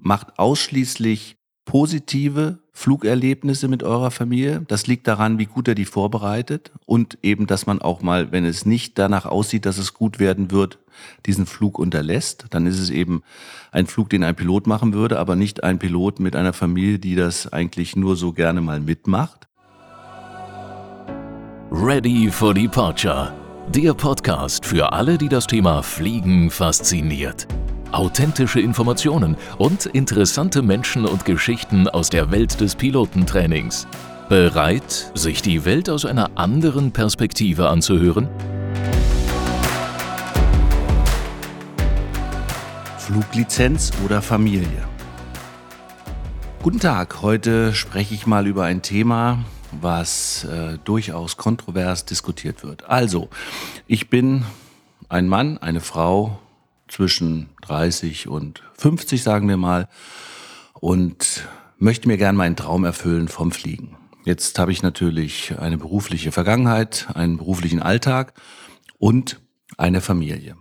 macht ausschließlich positive Flugerlebnisse mit eurer Familie. Das liegt daran, wie gut er die vorbereitet und eben, dass man auch mal, wenn es nicht danach aussieht, dass es gut werden wird, diesen Flug unterlässt. Dann ist es eben ein Flug, den ein Pilot machen würde, aber nicht ein Pilot mit einer Familie, die das eigentlich nur so gerne mal mitmacht. Ready for Departure. Der Podcast für alle, die das Thema Fliegen fasziniert authentische Informationen und interessante Menschen und Geschichten aus der Welt des Pilotentrainings. Bereit, sich die Welt aus einer anderen Perspektive anzuhören? Fluglizenz oder Familie? Guten Tag, heute spreche ich mal über ein Thema, was äh, durchaus kontrovers diskutiert wird. Also, ich bin ein Mann, eine Frau, zwischen 30 und 50, sagen wir mal, und möchte mir gern meinen Traum erfüllen vom Fliegen. Jetzt habe ich natürlich eine berufliche Vergangenheit, einen beruflichen Alltag und eine Familie.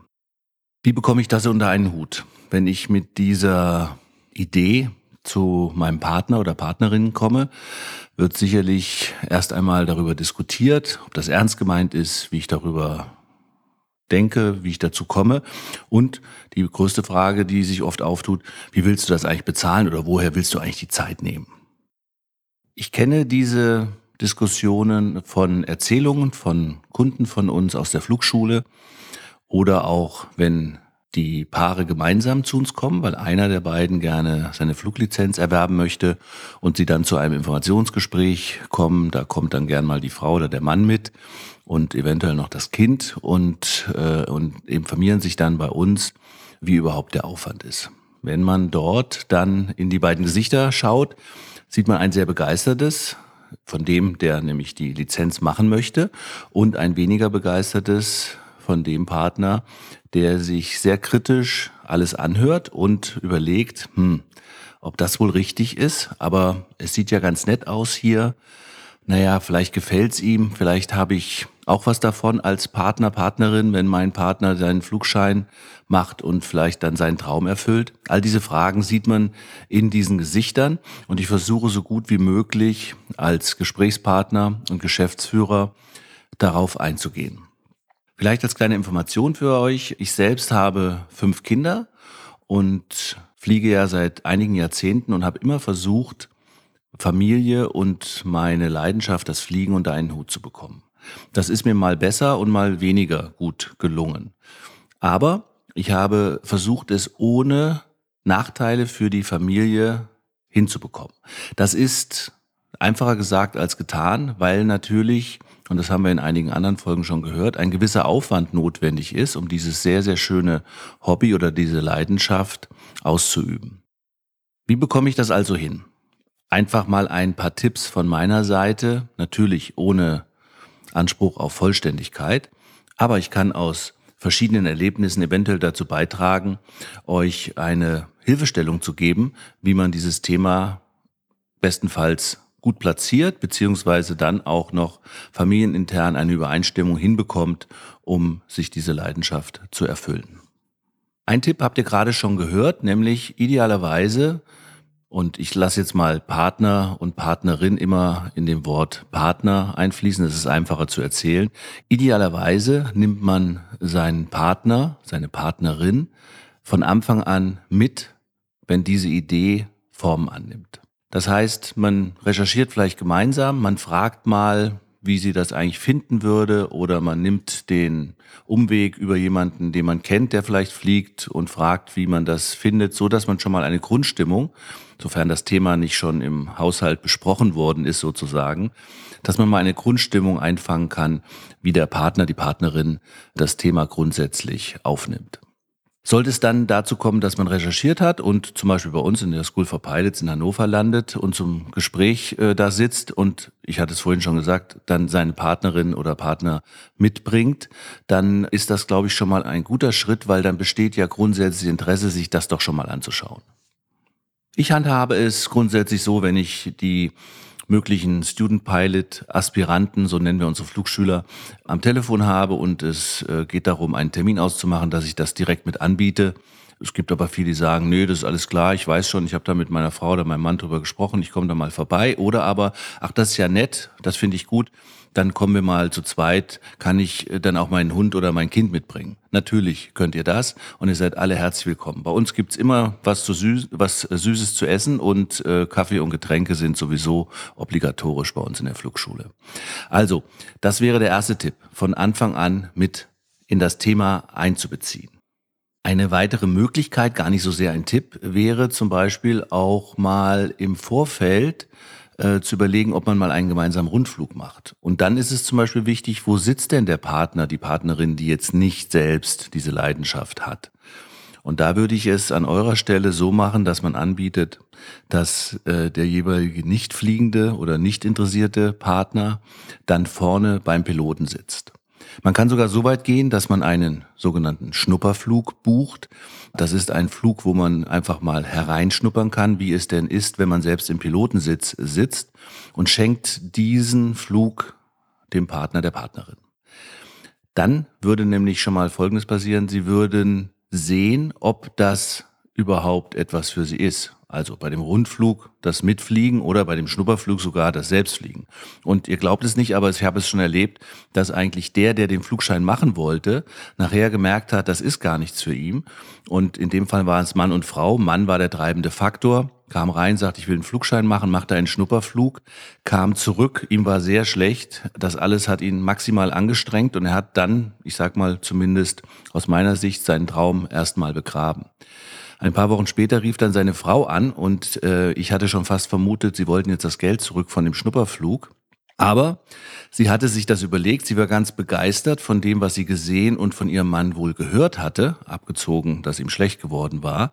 Wie bekomme ich das unter einen Hut? Wenn ich mit dieser Idee zu meinem Partner oder Partnerin komme, wird sicherlich erst einmal darüber diskutiert, ob das ernst gemeint ist, wie ich darüber denke, wie ich dazu komme. Und die größte Frage, die sich oft auftut, wie willst du das eigentlich bezahlen oder woher willst du eigentlich die Zeit nehmen? Ich kenne diese Diskussionen von Erzählungen von Kunden von uns aus der Flugschule oder auch wenn die Paare gemeinsam zu uns kommen, weil einer der beiden gerne seine Fluglizenz erwerben möchte und sie dann zu einem Informationsgespräch kommen. Da kommt dann gern mal die Frau oder der Mann mit und eventuell noch das Kind und, äh, und informieren sich dann bei uns, wie überhaupt der Aufwand ist. Wenn man dort dann in die beiden Gesichter schaut, sieht man ein sehr begeistertes, von dem, der nämlich die Lizenz machen möchte, und ein weniger begeistertes von dem Partner, der sich sehr kritisch alles anhört und überlegt, hm, ob das wohl richtig ist. Aber es sieht ja ganz nett aus hier. Naja, vielleicht gefällt's ihm, vielleicht habe ich auch was davon als Partner, Partnerin, wenn mein Partner seinen Flugschein macht und vielleicht dann seinen Traum erfüllt. All diese Fragen sieht man in diesen Gesichtern und ich versuche so gut wie möglich als Gesprächspartner und Geschäftsführer darauf einzugehen. Vielleicht als kleine Information für euch. Ich selbst habe fünf Kinder und fliege ja seit einigen Jahrzehnten und habe immer versucht, Familie und meine Leidenschaft, das Fliegen unter einen Hut zu bekommen. Das ist mir mal besser und mal weniger gut gelungen. Aber ich habe versucht, es ohne Nachteile für die Familie hinzubekommen. Das ist einfacher gesagt als getan, weil natürlich, und das haben wir in einigen anderen Folgen schon gehört, ein gewisser Aufwand notwendig ist, um dieses sehr, sehr schöne Hobby oder diese Leidenschaft auszuüben. Wie bekomme ich das also hin? Einfach mal ein paar Tipps von meiner Seite, natürlich ohne Anspruch auf Vollständigkeit. Aber ich kann aus verschiedenen Erlebnissen eventuell dazu beitragen, euch eine Hilfestellung zu geben, wie man dieses Thema bestenfalls gut platziert, beziehungsweise dann auch noch familienintern eine Übereinstimmung hinbekommt, um sich diese Leidenschaft zu erfüllen. Ein Tipp habt ihr gerade schon gehört, nämlich idealerweise und ich lasse jetzt mal Partner und Partnerin immer in dem Wort Partner einfließen. Das ist einfacher zu erzählen. Idealerweise nimmt man seinen Partner, seine Partnerin von Anfang an mit, wenn diese Idee Form annimmt. Das heißt, man recherchiert vielleicht gemeinsam, man fragt mal, wie sie das eigentlich finden würde oder man nimmt den Umweg über jemanden, den man kennt, der vielleicht fliegt und fragt, wie man das findet, so dass man schon mal eine Grundstimmung, sofern das Thema nicht schon im Haushalt besprochen worden ist sozusagen, dass man mal eine Grundstimmung einfangen kann, wie der Partner, die Partnerin das Thema grundsätzlich aufnimmt. Sollte es dann dazu kommen, dass man recherchiert hat und zum Beispiel bei uns in der School for Pilots in Hannover landet und zum Gespräch äh, da sitzt und ich hatte es vorhin schon gesagt, dann seine Partnerin oder Partner mitbringt, dann ist das, glaube ich, schon mal ein guter Schritt, weil dann besteht ja grundsätzlich Interesse, sich das doch schon mal anzuschauen. Ich handhabe es grundsätzlich so, wenn ich die möglichen Student Pilot Aspiranten, so nennen wir unsere Flugschüler, am Telefon habe und es äh, geht darum, einen Termin auszumachen, dass ich das direkt mit anbiete. Es gibt aber viele, die sagen, nö, das ist alles klar, ich weiß schon, ich habe da mit meiner Frau oder meinem Mann drüber gesprochen, ich komme da mal vorbei. Oder aber, ach, das ist ja nett, das finde ich gut, dann kommen wir mal zu zweit, kann ich äh, dann auch meinen Hund oder mein Kind mitbringen. Natürlich könnt ihr das und ihr seid alle herzlich willkommen. Bei uns gibt's immer was, zu Süß, was äh, Süßes zu essen und äh, Kaffee und Getränke sind sowieso obligatorisch bei uns in der Flugschule. Also, das wäre der erste Tipp, von Anfang an mit in das Thema einzubeziehen. Eine weitere Möglichkeit, gar nicht so sehr ein Tipp, wäre zum Beispiel auch mal im Vorfeld äh, zu überlegen, ob man mal einen gemeinsamen Rundflug macht. Und dann ist es zum Beispiel wichtig, wo sitzt denn der Partner, die Partnerin, die jetzt nicht selbst diese Leidenschaft hat. Und da würde ich es an eurer Stelle so machen, dass man anbietet, dass äh, der jeweilige nicht fliegende oder nicht interessierte Partner dann vorne beim Piloten sitzt. Man kann sogar so weit gehen, dass man einen sogenannten Schnupperflug bucht. Das ist ein Flug, wo man einfach mal hereinschnuppern kann, wie es denn ist, wenn man selbst im Pilotensitz sitzt und schenkt diesen Flug dem Partner der Partnerin. Dann würde nämlich schon mal Folgendes passieren. Sie würden sehen, ob das überhaupt etwas für sie ist. Also bei dem Rundflug das Mitfliegen oder bei dem Schnupperflug sogar das Selbstfliegen. Und ihr glaubt es nicht, aber ich habe es schon erlebt, dass eigentlich der, der den Flugschein machen wollte, nachher gemerkt hat, das ist gar nichts für ihn. Und in dem Fall waren es Mann und Frau. Mann war der treibende Faktor, kam rein, sagte, ich will einen Flugschein machen, machte einen Schnupperflug, kam zurück, ihm war sehr schlecht. Das alles hat ihn maximal angestrengt und er hat dann, ich sag mal zumindest aus meiner Sicht, seinen Traum erstmal begraben. Ein paar Wochen später rief dann seine Frau an und äh, ich hatte schon fast vermutet, sie wollten jetzt das Geld zurück von dem Schnupperflug. Aber sie hatte sich das überlegt, sie war ganz begeistert von dem, was sie gesehen und von ihrem Mann wohl gehört hatte, abgezogen, dass ihm schlecht geworden war,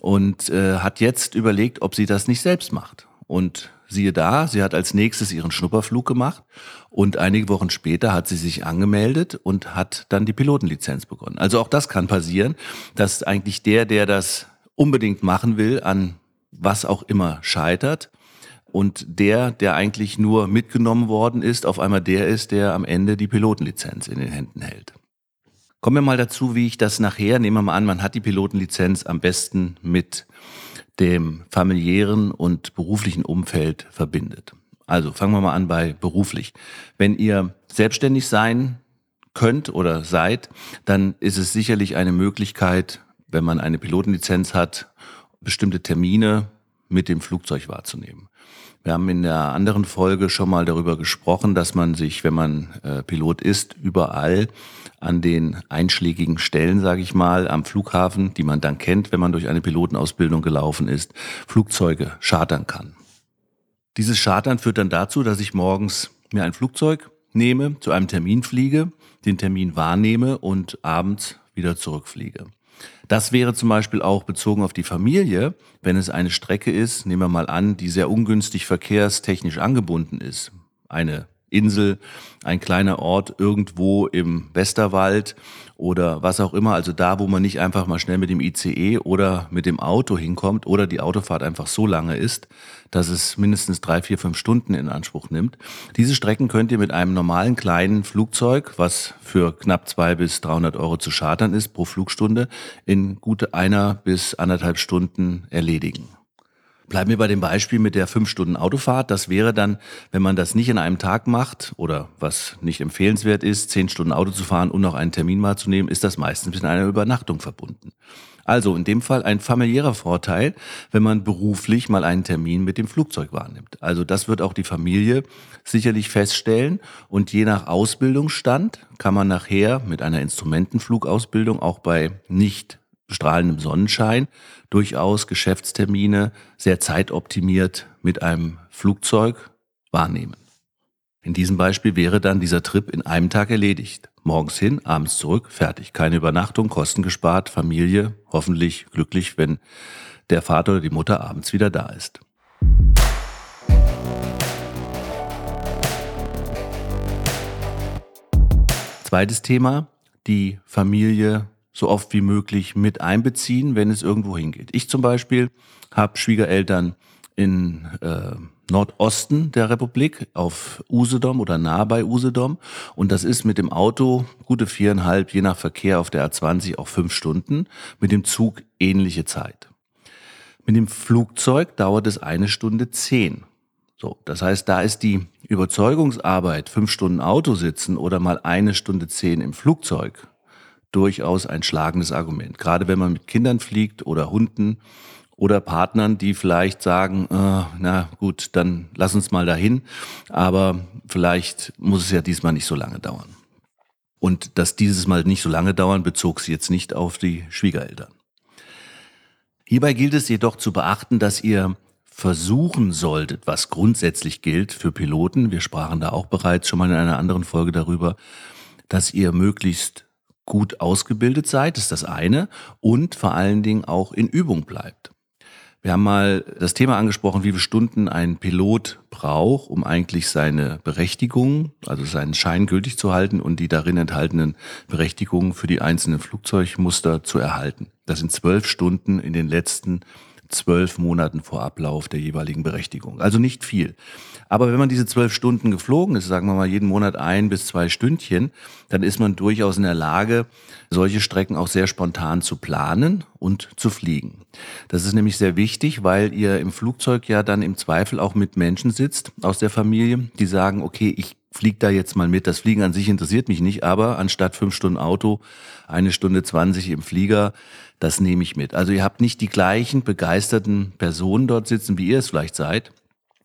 und äh, hat jetzt überlegt, ob sie das nicht selbst macht. Und siehe da, sie hat als nächstes ihren Schnupperflug gemacht und einige Wochen später hat sie sich angemeldet und hat dann die Pilotenlizenz begonnen. Also auch das kann passieren, dass eigentlich der, der das unbedingt machen will, an was auch immer scheitert und der, der eigentlich nur mitgenommen worden ist, auf einmal der ist, der am Ende die Pilotenlizenz in den Händen hält. Kommen wir mal dazu, wie ich das nachher, nehmen wir mal an, man hat die Pilotenlizenz am besten mit dem familiären und beruflichen Umfeld verbindet. Also fangen wir mal an bei beruflich. Wenn ihr selbstständig sein könnt oder seid, dann ist es sicherlich eine Möglichkeit, wenn man eine Pilotenlizenz hat, bestimmte Termine mit dem Flugzeug wahrzunehmen. Wir haben in der anderen Folge schon mal darüber gesprochen, dass man sich, wenn man äh, Pilot ist, überall an den einschlägigen Stellen, sage ich mal, am Flughafen, die man dann kennt, wenn man durch eine Pilotenausbildung gelaufen ist, Flugzeuge chartern kann. Dieses Chartern führt dann dazu, dass ich morgens mir ein Flugzeug nehme, zu einem Termin fliege, den Termin wahrnehme und abends wieder zurückfliege. Das wäre zum Beispiel auch bezogen auf die Familie, wenn es eine Strecke ist, nehmen wir mal an, die sehr ungünstig verkehrstechnisch angebunden ist. Eine Insel, ein kleiner Ort irgendwo im Westerwald oder was auch immer, also da, wo man nicht einfach mal schnell mit dem ICE oder mit dem Auto hinkommt oder die Autofahrt einfach so lange ist, dass es mindestens drei, vier, fünf Stunden in Anspruch nimmt. Diese Strecken könnt ihr mit einem normalen kleinen Flugzeug, was für knapp zwei bis 300 Euro zu chartern ist pro Flugstunde, in gute einer bis anderthalb Stunden erledigen. Bleiben wir bei dem Beispiel mit der fünf Stunden Autofahrt. Das wäre dann, wenn man das nicht in einem Tag macht oder was nicht empfehlenswert ist, zehn Stunden Auto zu fahren und noch einen Termin mal zu nehmen, ist das meistens mit einer Übernachtung verbunden. Also in dem Fall ein familiärer Vorteil, wenn man beruflich mal einen Termin mit dem Flugzeug wahrnimmt. Also das wird auch die Familie sicherlich feststellen und je nach Ausbildungsstand kann man nachher mit einer Instrumentenflugausbildung auch bei nicht strahlendem Sonnenschein durchaus Geschäftstermine sehr zeitoptimiert mit einem Flugzeug wahrnehmen. In diesem Beispiel wäre dann dieser Trip in einem Tag erledigt. Morgens hin, abends zurück, fertig. Keine Übernachtung, Kosten gespart, Familie, hoffentlich glücklich, wenn der Vater oder die Mutter abends wieder da ist. Zweites Thema, die Familie so oft wie möglich mit einbeziehen, wenn es irgendwo hingeht. Ich zum Beispiel habe Schwiegereltern in äh, Nordosten der Republik auf Usedom oder nahe bei Usedom. Und das ist mit dem Auto gute viereinhalb, je nach Verkehr auf der A20 auch fünf Stunden, mit dem Zug ähnliche Zeit. Mit dem Flugzeug dauert es eine Stunde zehn. So, das heißt, da ist die Überzeugungsarbeit, fünf Stunden Auto sitzen oder mal eine Stunde zehn im Flugzeug, durchaus ein schlagendes Argument. Gerade wenn man mit Kindern fliegt oder Hunden oder Partnern, die vielleicht sagen, äh, na gut, dann lass uns mal dahin, aber vielleicht muss es ja diesmal nicht so lange dauern. Und dass dieses Mal nicht so lange dauern, bezog sie jetzt nicht auf die Schwiegereltern. Hierbei gilt es jedoch zu beachten, dass ihr versuchen solltet, was grundsätzlich gilt für Piloten, wir sprachen da auch bereits schon mal in einer anderen Folge darüber, dass ihr möglichst gut ausgebildet seid, ist das eine, und vor allen Dingen auch in Übung bleibt. Wir haben mal das Thema angesprochen, wie viele Stunden ein Pilot braucht, um eigentlich seine Berechtigung, also seinen Schein gültig zu halten und die darin enthaltenen Berechtigungen für die einzelnen Flugzeugmuster zu erhalten. Das sind zwölf Stunden in den letzten zwölf Monaten vor Ablauf der jeweiligen Berechtigung. Also nicht viel. Aber wenn man diese zwölf Stunden geflogen ist, sagen wir mal jeden Monat ein bis zwei Stündchen, dann ist man durchaus in der Lage, solche Strecken auch sehr spontan zu planen und zu fliegen. Das ist nämlich sehr wichtig, weil ihr im Flugzeug ja dann im Zweifel auch mit Menschen sitzt aus der Familie, die sagen, okay, ich flieg da jetzt mal mit. Das Fliegen an sich interessiert mich nicht, aber anstatt fünf Stunden Auto, eine Stunde zwanzig im Flieger, das nehme ich mit. Also ihr habt nicht die gleichen begeisterten Personen dort sitzen, wie ihr es vielleicht seid.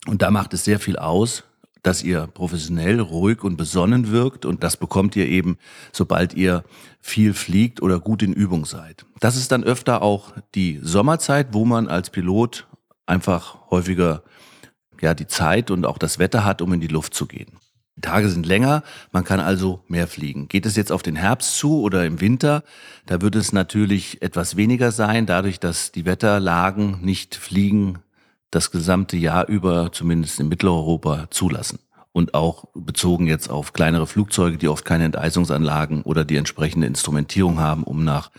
Und da macht es sehr viel aus, dass ihr professionell, ruhig und besonnen wirkt. Und das bekommt ihr eben, sobald ihr viel fliegt oder gut in Übung seid. Das ist dann öfter auch die Sommerzeit, wo man als Pilot einfach häufiger ja, die Zeit und auch das Wetter hat, um in die Luft zu gehen. Die Tage sind länger, man kann also mehr fliegen. Geht es jetzt auf den Herbst zu oder im Winter, da wird es natürlich etwas weniger sein, dadurch, dass die Wetterlagen nicht Fliegen das gesamte Jahr über, zumindest in Mitteleuropa, zulassen. Und auch bezogen jetzt auf kleinere Flugzeuge, die oft keine Enteisungsanlagen oder die entsprechende Instrumentierung haben, um nach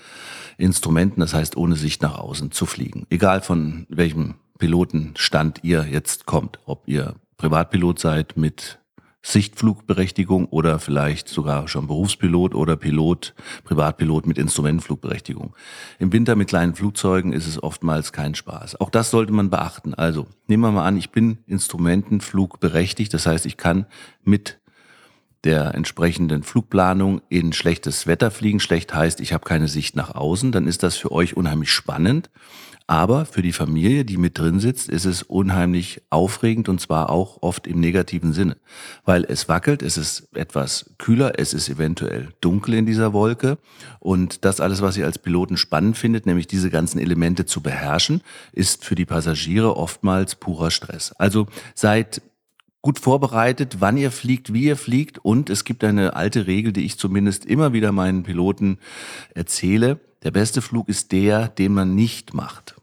Instrumenten, das heißt ohne Sicht nach außen, zu fliegen. Egal von welchem Pilotenstand ihr jetzt kommt, ob ihr Privatpilot seid mit Sichtflugberechtigung oder vielleicht sogar schon Berufspilot oder Pilot, Privatpilot mit Instrumentenflugberechtigung. Im Winter mit kleinen Flugzeugen ist es oftmals kein Spaß. Auch das sollte man beachten. Also nehmen wir mal an, ich bin Instrumentenflugberechtigt, das heißt, ich kann mit der entsprechenden Flugplanung in schlechtes Wetter fliegen. Schlecht heißt, ich habe keine Sicht nach außen. Dann ist das für euch unheimlich spannend. Aber für die Familie, die mit drin sitzt, ist es unheimlich aufregend und zwar auch oft im negativen Sinne. Weil es wackelt, es ist etwas kühler, es ist eventuell dunkel in dieser Wolke. Und das alles, was ihr als Piloten spannend findet, nämlich diese ganzen Elemente zu beherrschen, ist für die Passagiere oftmals purer Stress. Also seid gut vorbereitet, wann ihr fliegt, wie ihr fliegt. Und es gibt eine alte Regel, die ich zumindest immer wieder meinen Piloten erzähle. Der beste Flug ist der, den man nicht macht.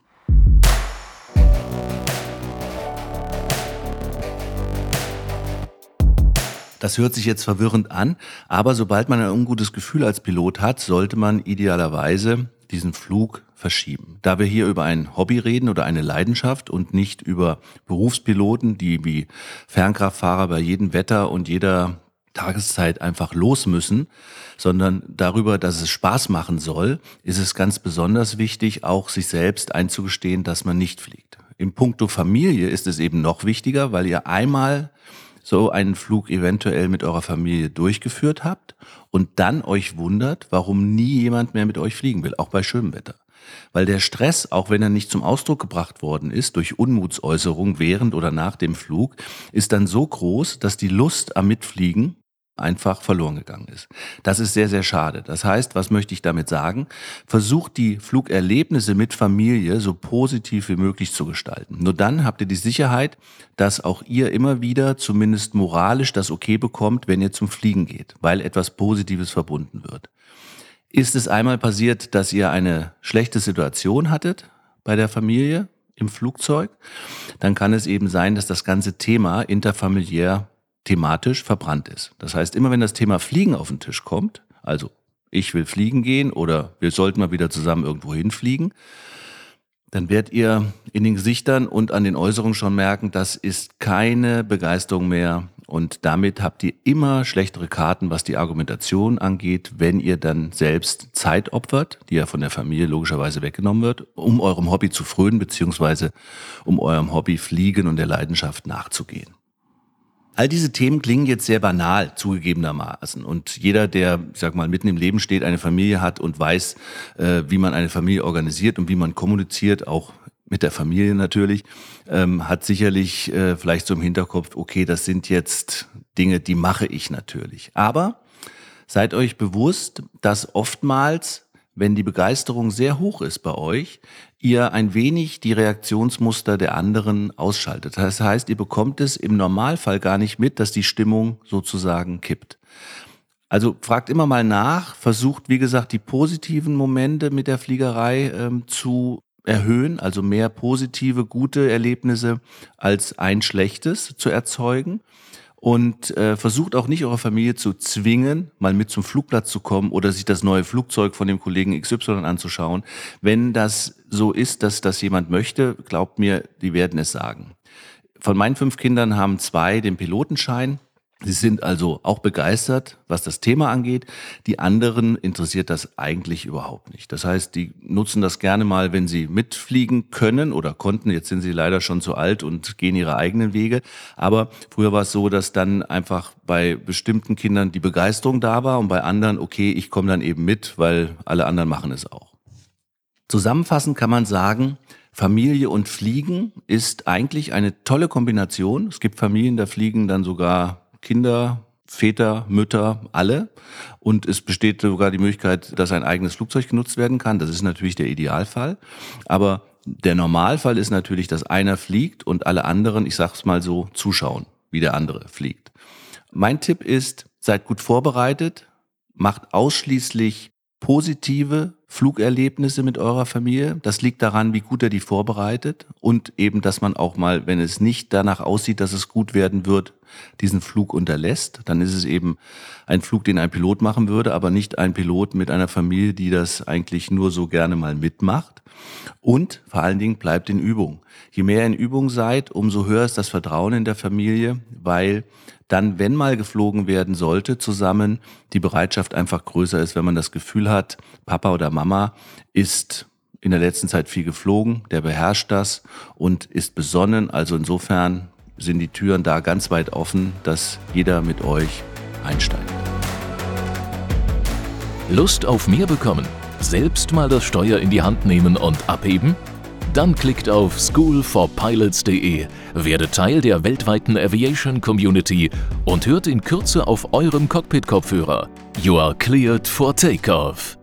Das hört sich jetzt verwirrend an, aber sobald man ein ungutes Gefühl als Pilot hat, sollte man idealerweise diesen Flug verschieben. Da wir hier über ein Hobby reden oder eine Leidenschaft und nicht über Berufspiloten, die wie Fernkraftfahrer bei jedem Wetter und jeder Tageszeit einfach los müssen, sondern darüber, dass es Spaß machen soll, ist es ganz besonders wichtig, auch sich selbst einzugestehen, dass man nicht fliegt. Im Punkto Familie ist es eben noch wichtiger, weil ihr einmal so einen Flug eventuell mit eurer Familie durchgeführt habt und dann euch wundert, warum nie jemand mehr mit euch fliegen will, auch bei schönem Wetter. Weil der Stress, auch wenn er nicht zum Ausdruck gebracht worden ist durch Unmutsäußerung während oder nach dem Flug, ist dann so groß, dass die Lust am Mitfliegen einfach verloren gegangen ist. Das ist sehr, sehr schade. Das heißt, was möchte ich damit sagen? Versucht die Flugerlebnisse mit Familie so positiv wie möglich zu gestalten. Nur dann habt ihr die Sicherheit, dass auch ihr immer wieder zumindest moralisch das Okay bekommt, wenn ihr zum Fliegen geht, weil etwas Positives verbunden wird. Ist es einmal passiert, dass ihr eine schlechte Situation hattet bei der Familie im Flugzeug, dann kann es eben sein, dass das ganze Thema interfamiliär thematisch verbrannt ist. Das heißt, immer wenn das Thema Fliegen auf den Tisch kommt, also ich will fliegen gehen oder wir sollten mal wieder zusammen irgendwo hinfliegen, dann werdet ihr in den Gesichtern und an den Äußerungen schon merken, das ist keine Begeisterung mehr. Und damit habt ihr immer schlechtere Karten, was die Argumentation angeht, wenn ihr dann selbst Zeit opfert, die ja von der Familie logischerweise weggenommen wird, um eurem Hobby zu frönen, beziehungsweise um eurem Hobby Fliegen und der Leidenschaft nachzugehen. All diese Themen klingen jetzt sehr banal, zugegebenermaßen. Und jeder, der, ich sag mal, mitten im Leben steht, eine Familie hat und weiß, äh, wie man eine Familie organisiert und wie man kommuniziert, auch mit der Familie natürlich, ähm, hat sicherlich äh, vielleicht so im Hinterkopf, okay, das sind jetzt Dinge, die mache ich natürlich. Aber seid euch bewusst, dass oftmals wenn die Begeisterung sehr hoch ist bei euch, ihr ein wenig die Reaktionsmuster der anderen ausschaltet. Das heißt, ihr bekommt es im Normalfall gar nicht mit, dass die Stimmung sozusagen kippt. Also fragt immer mal nach, versucht, wie gesagt, die positiven Momente mit der Fliegerei ähm, zu erhöhen, also mehr positive, gute Erlebnisse als ein schlechtes zu erzeugen und äh, versucht auch nicht eure Familie zu zwingen, mal mit zum Flugplatz zu kommen oder sich das neue Flugzeug von dem Kollegen XY anzuschauen. Wenn das so ist, dass das jemand möchte, glaubt mir, die werden es sagen. Von meinen fünf Kindern haben zwei den Pilotenschein. Sie sind also auch begeistert, was das Thema angeht. Die anderen interessiert das eigentlich überhaupt nicht. Das heißt, die nutzen das gerne mal, wenn sie mitfliegen können oder konnten. Jetzt sind sie leider schon zu alt und gehen ihre eigenen Wege. Aber früher war es so, dass dann einfach bei bestimmten Kindern die Begeisterung da war und bei anderen, okay, ich komme dann eben mit, weil alle anderen machen es auch. Zusammenfassend kann man sagen, Familie und Fliegen ist eigentlich eine tolle Kombination. Es gibt Familien, da fliegen dann sogar Kinder, Väter, Mütter, alle. Und es besteht sogar die Möglichkeit, dass ein eigenes Flugzeug genutzt werden kann. Das ist natürlich der Idealfall. Aber der Normalfall ist natürlich, dass einer fliegt und alle anderen, ich sag's mal so, zuschauen, wie der andere fliegt. Mein Tipp ist, seid gut vorbereitet, macht ausschließlich positive Flugerlebnisse mit eurer Familie. Das liegt daran, wie gut er die vorbereitet und eben, dass man auch mal, wenn es nicht danach aussieht, dass es gut werden wird, diesen Flug unterlässt. Dann ist es eben ein Flug, den ein Pilot machen würde, aber nicht ein Pilot mit einer Familie, die das eigentlich nur so gerne mal mitmacht. Und vor allen Dingen bleibt in Übung. Je mehr in Übung seid, umso höher ist das Vertrauen in der Familie, weil dann, wenn mal geflogen werden sollte, zusammen die Bereitschaft einfach größer ist, wenn man das Gefühl hat, Papa oder Mama ist in der letzten Zeit viel geflogen, der beherrscht das und ist besonnen. Also insofern sind die Türen da ganz weit offen, dass jeder mit euch einsteigt. Lust auf mehr bekommen? Selbst mal das Steuer in die Hand nehmen und abheben? Dann klickt auf schoolforpilots.de, werdet Teil der weltweiten Aviation Community und hört in Kürze auf eurem Cockpit-Kopfhörer. You are cleared for takeoff.